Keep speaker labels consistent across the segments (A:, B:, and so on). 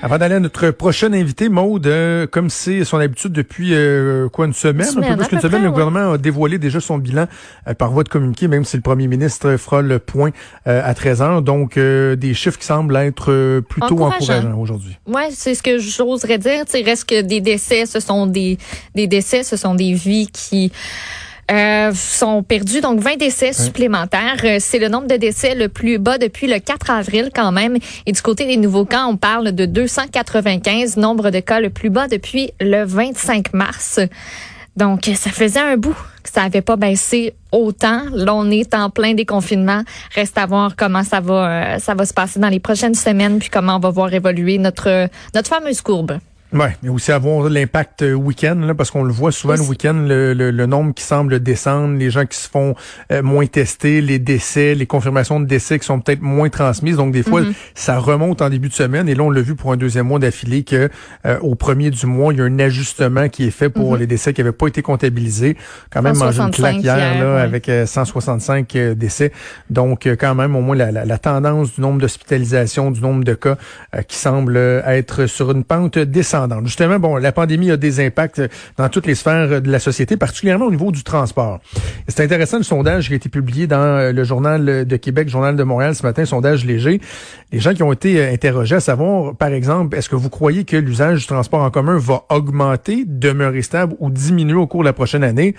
A: Avant d'aller à notre prochain invité, Maude, euh, comme c'est son habitude depuis euh, quoi une semaine,
B: Une semaine,
A: un peu plus qu'une semaine,
B: près,
A: le
B: ouais.
A: gouvernement a dévoilé déjà son bilan euh, par voie de communiqué, même si le premier ministre fera le point euh, à 13 heures. Donc, euh, des chiffres qui semblent être plutôt
B: Encourageants.
A: encourageants aujourd'hui.
B: Ouais, c'est ce que j'oserais dire. Sais, reste que des décès, ce sont des, des décès, ce sont des vies qui euh, sont perdus. Donc, 20 décès supplémentaires. Euh, C'est le nombre de décès le plus bas depuis le 4 avril quand même. Et du côté des nouveaux cas, on parle de 295, nombre de cas le plus bas depuis le 25 mars. Donc, ça faisait un bout que ça n'avait pas baissé autant. Là, on est en plein déconfinement. Reste à voir comment ça va, euh, ça va se passer dans les prochaines semaines, puis comment on va voir évoluer notre, notre fameuse courbe.
A: Ouais, mais aussi avoir l'impact euh, week-end, là, parce qu'on le voit souvent le week-end, le, le- le nombre qui semble descendre, les gens qui se font euh, moins tester, les décès, les confirmations de décès qui sont peut-être moins transmises. Donc des fois, ça remonte en début de semaine. Et là, on l'a vu pour un deuxième mois d'affilée que euh, au premier du mois, il y a un ajustement qui est fait pour les décès qui n'avaient pas été comptabilisés. Quand même mangé une
B: 165
A: claque hier,
B: hier,
A: là,
B: ouais.
A: avec euh, 165 euh, décès. Donc quand même, au moins la, la- la tendance du nombre d'hospitalisations, du nombre de cas euh, qui semble être sur une pente descendante. Justement, bon, la pandémie a des impacts euh, dans toutes les sphères euh, de la société, particulièrement au niveau du transport. C'est intéressant le sondage qui a été publié dans euh, le journal de Québec, journal de Montréal ce matin, sondage léger. Les gens qui ont été interrogés à savoir, par exemple, est-ce que vous croyez que l'usage du transport en commun va augmenter, demeurer stable ou diminuer au cours de la prochaine année?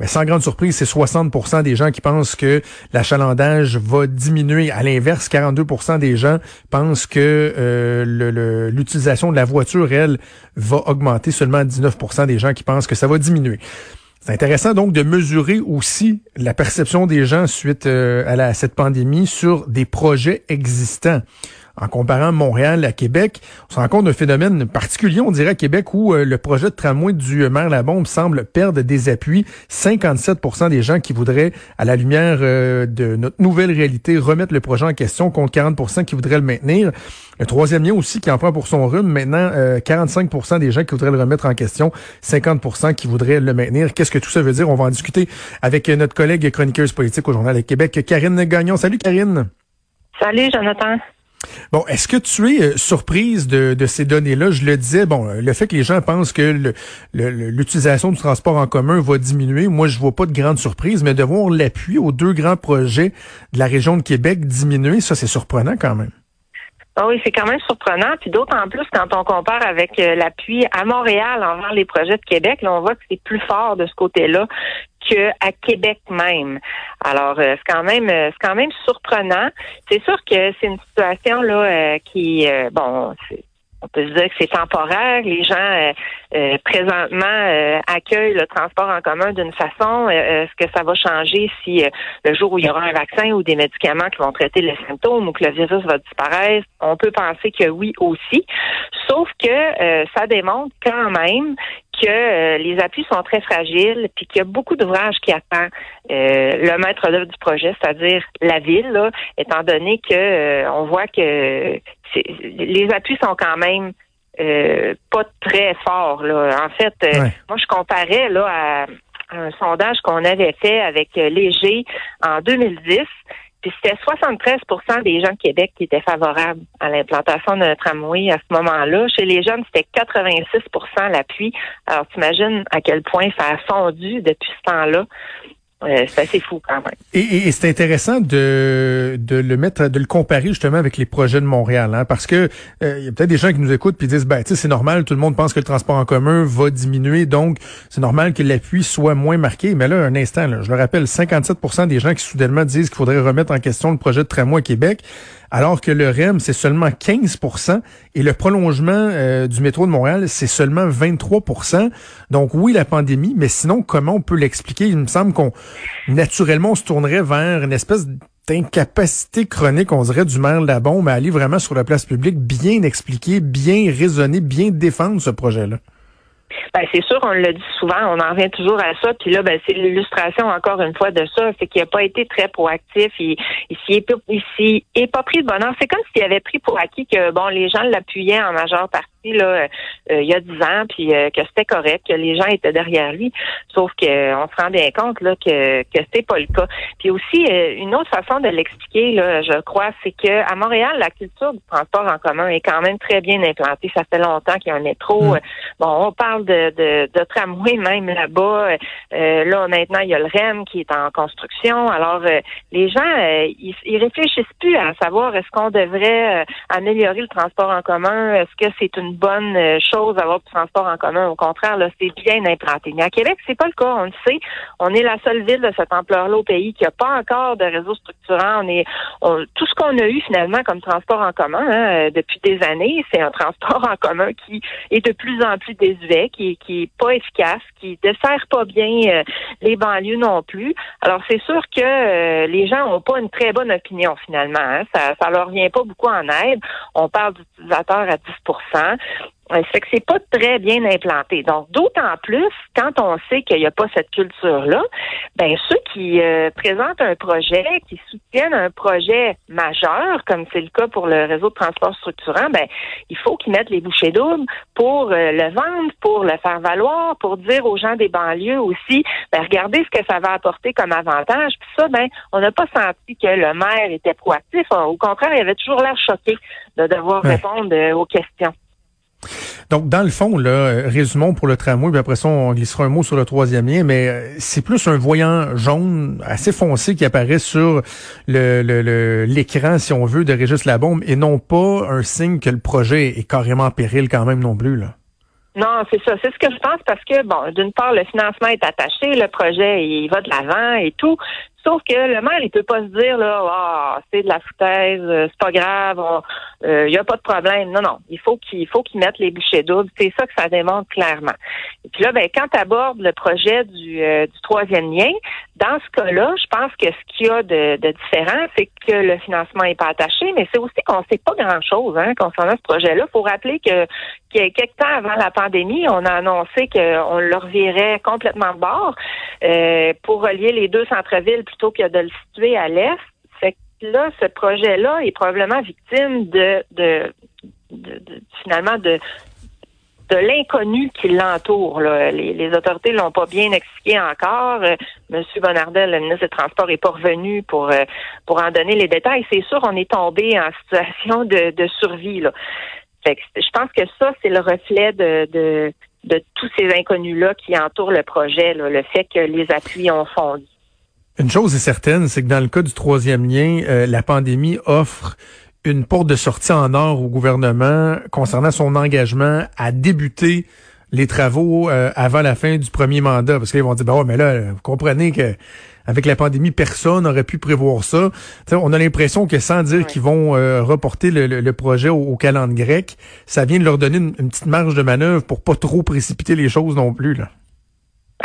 A: Mais sans grande surprise, c'est 60% des gens qui pensent que l'achalandage va diminuer. À l'inverse, 42% des gens pensent que euh, l'utilisation de la voiture, elle, va augmenter. Seulement 19% des gens qui pensent que ça va diminuer. C'est intéressant donc de mesurer aussi la perception des gens suite euh, à cette pandémie sur des projets existants. En comparant Montréal à Québec, on se rend compte d'un phénomène particulier, on dirait à Québec, où euh, le projet de tramway du maire Labombe semble perdre des appuis. 57% des gens qui voudraient, à la lumière euh, de notre nouvelle réalité, remettre le projet en question, contre 40% qui voudraient le maintenir. Le troisième lien aussi qui en prend pour son rhume, maintenant euh, 45% des gens qui voudraient le remettre en question, 50% qui voudraient le maintenir. Qu'est-ce que tout ça veut dire? On va en discuter avec euh, notre collègue chroniqueuse politique au Journal de Québec, Karine Gagnon. Salut Karine!
C: Salut, Jonathan.
A: Bon, est-ce que tu es euh, surprise de, ces données-là? Je le disais, bon, euh, le fait que les gens pensent que l'utilisation du transport en commun va diminuer, moi, je vois pas de grande surprise, mais de voir l'appui aux deux grands projets de la région de Québec diminuer, ça, c'est surprenant quand même.
C: Ah oui, c'est quand même surprenant. Puis d'autant plus quand on compare avec euh, l'appui à Montréal envers les projets de Québec, là, on voit que c'est plus fort de ce côté-là qu'à Québec même. Alors, euh, c'est quand même euh, c'est quand même surprenant. C'est sûr que c'est une situation là euh, qui euh, bon, on peut se dire que c'est temporaire. Les gens euh, présentement euh, accueillent le transport en commun d'une façon. Est-ce que ça va changer si le jour où il y aura un vaccin ou des médicaments qui vont traiter les symptômes ou que le virus va disparaître? On peut penser que oui aussi. Sauf que ça démontre quand même que euh, les appuis sont très fragiles, puis qu'il y a beaucoup d'ouvrages qui attendent euh, le maître d'œuvre du projet, c'est-à-dire la ville, là, étant donné que euh, on voit que les appuis sont quand même pas très forts. Là. En fait,
A: Ouais.
C: moi je comparais là à un sondage qu'on avait fait avec Léger en 2010. Puis c'était 73% des gens de Québec qui étaient favorables à l'implantation d'un tramway à ce moment-là. Chez les jeunes, c'était 86% l'appui. Alors, t'imagines à quel point ça a fondu depuis ce temps-là. C'est assez fou quand même.
A: Et, et- et c'est intéressant de, de le mettre, de le comparer justement avec les projets de Montréal, hein, parce que euh, il y a peut-être des gens qui nous écoutent puis disent, ben, tu sais, c'est normal, tout le monde pense que le transport en commun va diminuer, donc c'est normal que l'appui soit moins marqué. Mais là, un instant, là, je le rappelle, 57% des gens qui soudainement disent qu'il faudrait remettre en question le projet de tramway à Québec, alors que le REM, c'est seulement 15% et le prolongement euh, du métro de Montréal, c'est seulement 23% Donc oui, la pandémie, mais sinon, comment on peut l'expliquer? Il me semble qu'on, naturellement, on se tournerait vers une espèce d'incapacité chronique, on dirait, du maire Labon, à aller vraiment sur la place publique, bien expliquer, bien raisonner, bien défendre ce projet-là.
C: Ben, c'est sûr, on le dit souvent, on en revient toujours à ça. Puis là, ben, c'est l'illustration encore une fois de ça, c'est qu'il n'a pas été très proactif. Il s'y est, pas pris de bonheur. C'est comme s'il avait pris pour acquis que bon, les gens l'appuyaient en majeure partie là, euh, il y a dix ans, puis euh, que c'était correct, que les gens étaient derrière lui. Sauf qu'on se rend bien compte là que que c'est pas le cas. Puis aussi euh, une autre façon de l'expliquer, là, je crois, c'est que à Montréal, la culture du transport en commun est quand même très bien implantée. Ça fait longtemps qu'il y a un métro. Mm. Bon, on parle de, de, de tramway même là-bas. là, maintenant, il y a le REM qui est en construction. Alors, les gens, ils, ils réfléchissent plus à savoir est-ce qu'on devrait améliorer le transport en commun, est-ce que c'est une bonne euh, chose d'avoir du transport en commun. Au contraire, là, c'est bien implanté. Mais à Québec, c'est pas le cas. On le sait. On est la seule ville de cette ampleur-là au pays qui n'a pas encore de réseau structurant. On est tout ce qu'on a eu finalement comme transport en commun hein, euh, depuis des années, c'est un transport en commun qui est de plus en plus désuet, qui, qui est pas efficace, qui dessert pas bien euh, les banlieues non plus. Alors c'est sûr que les gens n'ont pas une très bonne opinion finalement. Hein. Ça, ça leur vient pas beaucoup en aide. On parle d'utilisateurs à 10 ça fait que c'est pas très bien implanté. Donc, d'autant plus quand on sait qu'il n'y a pas cette culture-là, ben ceux qui euh, présentent un projet, qui soutiennent un projet majeur, comme c'est le cas pour le réseau de transport structurant, ben il faut qu'ils mettent les bouchées doubles pour euh, le vendre, pour le faire valoir, pour dire aux gens des banlieues aussi, ben regardez ce que ça va apporter comme avantage. Puis ça, ben on n'a pas senti que le maire était proactif. Au contraire, il avait toujours l'air choqué de devoir répondre euh, aux questions.
A: Donc, dans le fond, là, euh, résumons pour le tramway, puis après ça, on glissera un mot sur le troisième lien, mais euh, c'est plus un voyant jaune assez foncé qui apparaît sur le, l'écran, si on veut, de Régis Labombe, et non pas un signe que le projet est carrément en péril quand même non plus, là.
C: Non, c'est ça. C'est ce que je pense parce que, bon, d'une part, le financement est attaché, le projet, il va de l'avant et tout. Sauf que le maire, il peut pas se dire là, ah, c'est de la foutaise, euh, c'est pas grave, il euh, y a pas de problème. Non, non, il faut qu'il faut qu'il mette les bouchées doubles. C'est ça que ça démontre clairement. Et puis là, ben, quand tu abordes le projet du, euh, du troisième lien, dans ce cas-là, je pense que ce qu'il y a de, de différent, c'est que le financement n'est pas attaché, mais c'est aussi qu'on sait pas grand-chose hein, concernant ce projet-là. Faut rappeler que, que quelques temps avant la pandémie, on a annoncé qu'on le revirait complètement de bord pour relier les deux centres-villes plutôt que de le situer à l'est. Fait que là, ce projet-là est probablement victime de, finalement de de l'inconnu qui l'entoure. Les, les, autorités l'ont pas bien expliqué encore. Euh, Monsieur Bonardel, le ministre des Transports, est pas revenu pour euh, pour en donner les détails. C'est sûr, on est tombé en situation de, survie. Je pense que ça, c'est le reflet de, de, de tous ces inconnus-là qui entourent le projet, le fait que les appuis ont fondu.
A: Une chose est certaine, c'est que dans le cas du troisième lien, euh, la pandémie offre une porte de sortie en or au gouvernement concernant son engagement à débuter les travaux euh, avant la fin du premier mandat. Parce qu'ils vont dire, bah ouais, mais là, vous comprenez que avec la pandémie, personne n'aurait pu prévoir ça. on a l'impression que sans dire qu'ils vont euh, reporter le, projet au, au calendrier grec, ça vient de leur donner une, une, petite marge de manœuvre pour pas trop précipiter les choses non plus. Là.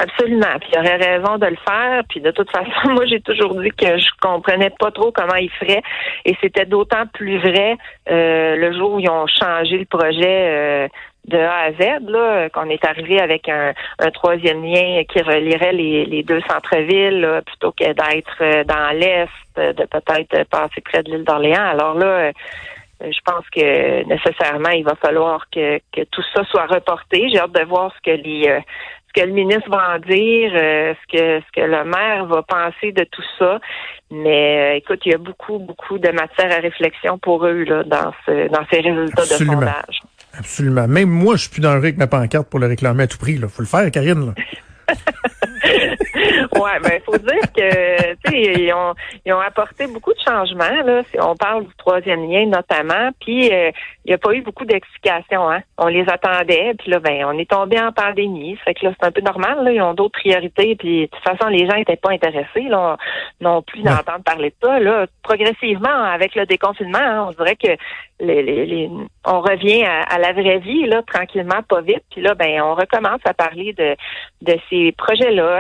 C: Absolument. Puis il aurait raison de le faire. Puis de toute façon, moi j'ai toujours dit que je comprenais pas trop comment il ferait. Et c'était d'autant plus vrai euh, le jour où ils ont changé le projet euh, de A à Z, là, qu'on est arrivé avec un, troisième lien qui relierait les, deux centres-villes plutôt que d'être euh, dans l'Est, de peut-être passer près de l'île d'Orléans. Alors là, je pense que nécessairement, il va falloir que, que tout ça soit reporté. J'ai hâte de voir ce que les ce que le ministre va en dire, euh, ce que ce que le maire va penser de tout ça. Mais euh, écoute, il y a beaucoup, beaucoup de matière à réflexion pour eux là, dans, ce, dans ces résultats de sondage.
A: Absolument. Même moi, je suis plus dans le avec ma pancarte pour le réclamer à tout prix. Il faut le faire, Karine.
C: ouais, ben faut dire que tu sais ils ont ils ont apporté beaucoup de changements là. Si on parle du troisième lien notamment, puis euh, il n'y a pas eu beaucoup d'explications. Hein. On les attendait, puis là ben on est tombé en pandémie, fait que là c'est un peu normal. Là. Ils ont d'autres priorités, puis de toute façon les gens étaient pas intéressés là, non plus d'entendre parler de ça. Là, progressivement avec le déconfinement, hein, on dirait que les, les, on revient à, la vraie vie là tranquillement, pas vite. Puis là ben on recommence à parler de de ces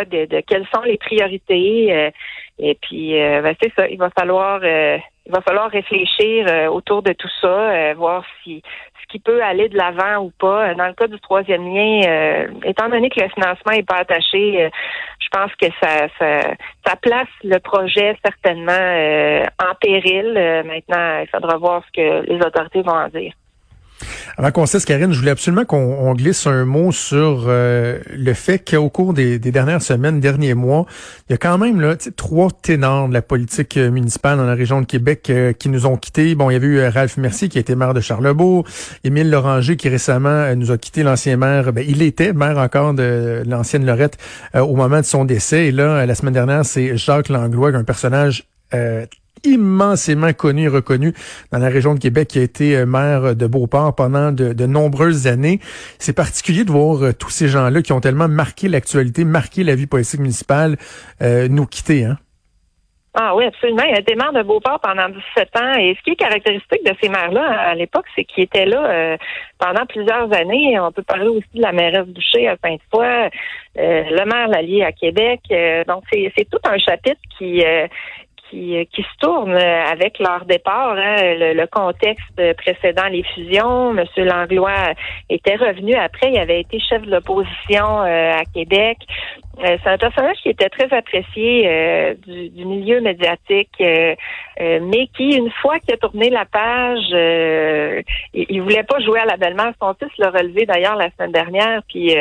C: de, quelles sont les priorités. Euh, et puis, euh, ben, c'est ça, il va falloir, euh, il va falloir réfléchir autour de tout ça, voir si ce qui peut aller de l'avant ou pas. Dans le cas du troisième lien, étant donné que le financement n'est pas attaché, je pense que ça, ça, ça, place le projet certainement en péril. maintenant, il faudra voir ce que les autorités vont en dire.
A: Avant qu'on cesse, Karine, je voulais absolument qu'on glisse un mot sur euh, le fait qu'au cours des, dernières semaines, derniers mois, il y a quand même là, trois ténors de la politique euh, municipale dans la région de Québec euh, qui nous ont quittés. Bon, il y avait eu Ralph Mercier qui était maire de Charlebourg, Émile Loranger qui récemment nous a quitté, l'ancien maire. Ben, il était maire encore de l'ancienne Lorette au moment de son décès. Et là, la semaine dernière, c'est Jacques Langlois, un personnage immensément connu et reconnu dans la région de Québec, qui a été euh, maire de Beauport pendant de, nombreuses années. C'est particulier de voir euh, tous ces gens-là qui ont tellement marqué l'actualité, marqué la vie politique municipale, euh, nous quitter. Hein?
C: Ah oui, absolument. Il a été maire de Beauport pendant 17 ans. Et ce qui est caractéristique de ces maires-là à l'époque, c'est qu'ils étaient là pendant plusieurs années. On peut parler aussi de la mairesse Boucher à Sainte-Foy, le maire Lallier à Québec. donc, c'est tout un chapitre qui qui, qui se tournent avec leur départ. Hein, le, contexte précédent les fusions, M. Langlois était revenu après, il avait été chef de l'opposition euh, à Québec. Euh, c'est un personnage qui était très apprécié euh, du, milieu médiatique, mais qui, une fois qu'il a tourné la page, il, il, voulait pas jouer à la belle-mère. Son fils l'a relevé d'ailleurs la semaine dernière, puis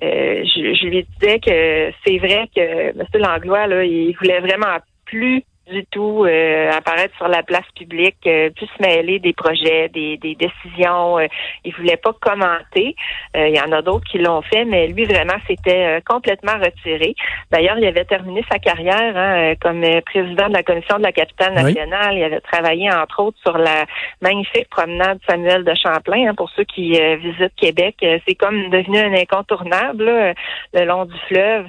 C: je, je, lui disais que c'est vrai que M. Langlois, là, il voulait vraiment plus du tout euh, apparaître sur la place publique, euh, plus se mêler des projets, des, des décisions. Euh, il voulait pas commenter. Euh, il y en a d'autres qui l'ont fait, mais lui vraiment s'était complètement retiré. D'ailleurs, il avait terminé sa carrière hein, comme président de la commission de la capitale nationale. Il avait travaillé entre autres sur la magnifique promenade Samuel de Champlain. Hein, pour ceux qui visitent Québec, c'est comme devenu un incontournable le long du fleuve.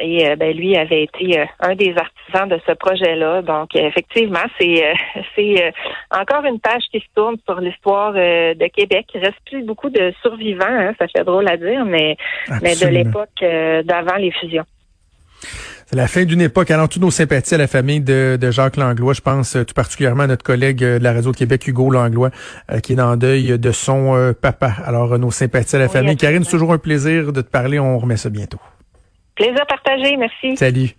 C: Et euh, ben, lui avait été euh, un des artisans de ce projet-là. Donc, effectivement, c'est euh, c'est encore une page qui se tourne sur l'histoire de Québec. Il reste plus beaucoup de survivants, hein, ça fait drôle à dire, mais, mais de l'époque d'avant les fusions.
A: C'est la fin d'une époque. Alors, toutes nos sympathies à la famille de, de, Jacques Langlois. Je pense tout particulièrement à notre collègue de la Réseau de Québec, Hugo Langlois, qui est en deuil de son papa. Alors, nos sympathies à la famille. Karine, c'est toujours un plaisir de te parler. On remet ça bientôt.
C: Plaisir partagé, merci.
A: Salut.